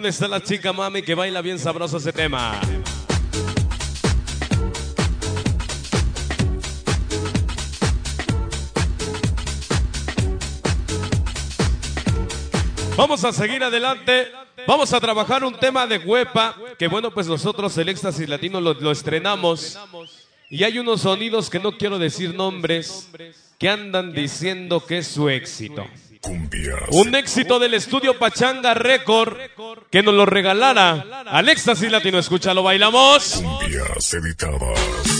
dónde está la chica mami que baila bien sabroso ese tema. Vamos a seguir adelante. Vamos a trabajar un tema de huepa. Que bueno, pues nosotros el éxtasis latino lo estrenamos. Y hay unos sonidos que no quiero decir nombres que andan diciendo que es su éxito. Un éxito del estudio Pachanga Record que nos lo regalara al éxtasis latino. Escúchalo, bailamos. Cumbias editadas.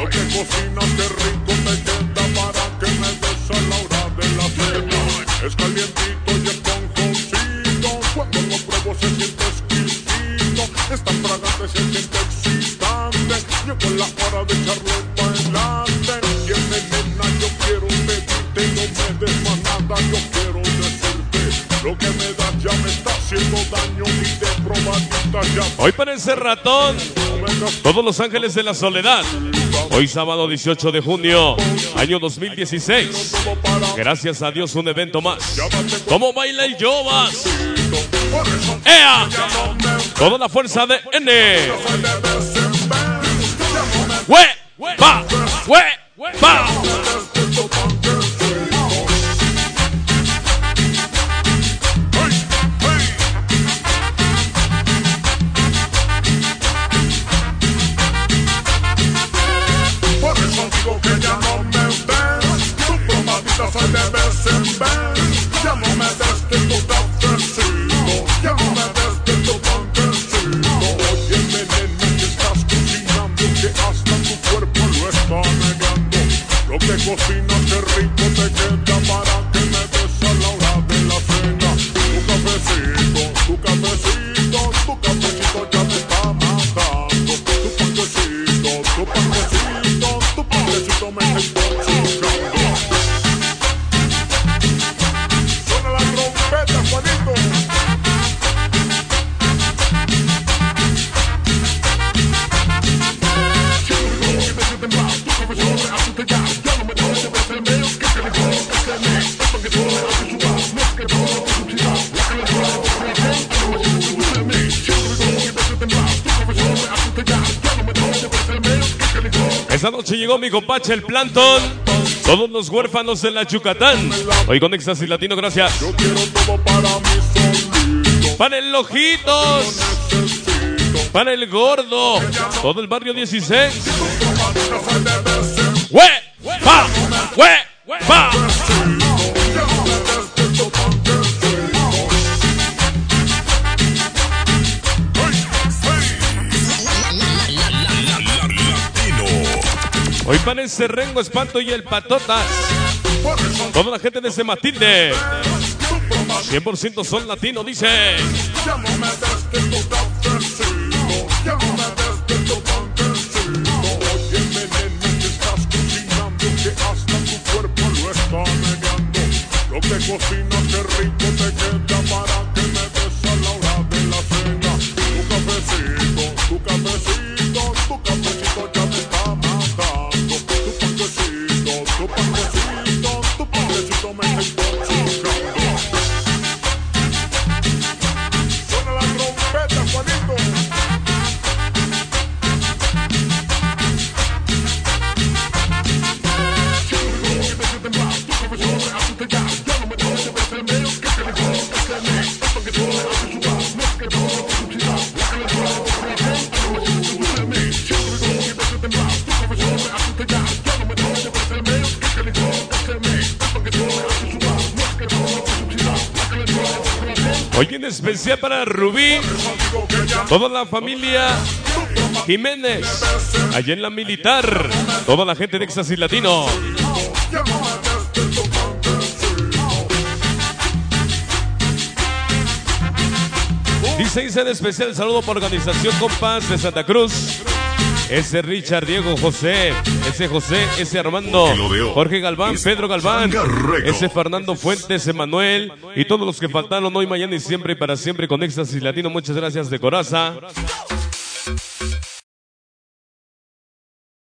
Lo que cocinas de rico te queda para que me des a la hora de la cena. Es calientito y esponjosito Cuando lo pruebo se siente exquisito. Es tan fragante se siente excitante. Llegó la hora de echarlo para adelante. Tiene nena yo quiero pedirte No me des más nada yo quiero decirte. Lo que me das ya me está haciendo daño Y de probadita ya. Hoy parece ratón. Todos los ángeles de la soledad. Hoy sábado 18 de junio, año 2016. todo para Gracias a Dios un evento más. ¿Cómo baila el Yobas? ¡Ea! Toda la fuerza de N. ¡Hue! ¡Pa! ¡Hue! ¡Pa! Que ya no me ves Tu probadita soy de vez en vez Ya no me des que tú te ofrecido Ya no me des que tú contecido Oye nena que estás cocinando Que hasta tu cuerpo lo está negando. Lo que cocinas que rico Esta noche llegó mi compache el plantón. Todos los huérfanos de la Yucatán. Hoy con Éxtasis Latino, gracias. Yo quiero todo para el Ojitos. Para el Gordo. Todo el barrio 16. probadita soy de vez en ¡Hue! ¡Pa! ¡Hue! ¡Pa! Latino. Hoy parece Rengo Espanto y el Patotas. Toda la gente de ese Matilde. tu probadita 100% son latino, dice. Hoy en especial para Rubí, toda la familia Jiménez, allá en la militar, toda la gente de Éxtasis Latino. Dice, en especial saludo por organización Compás de Santa Cruz. Ese Richard, Diego José, ese José, ese Armando, Jorge Galván, Pedro Galván, ese Fernando Fuentes, Emanuel y todos los que faltaron hoy, mañana y siempre y para siempre con Éxtasis Latino. Muchas gracias de coraza.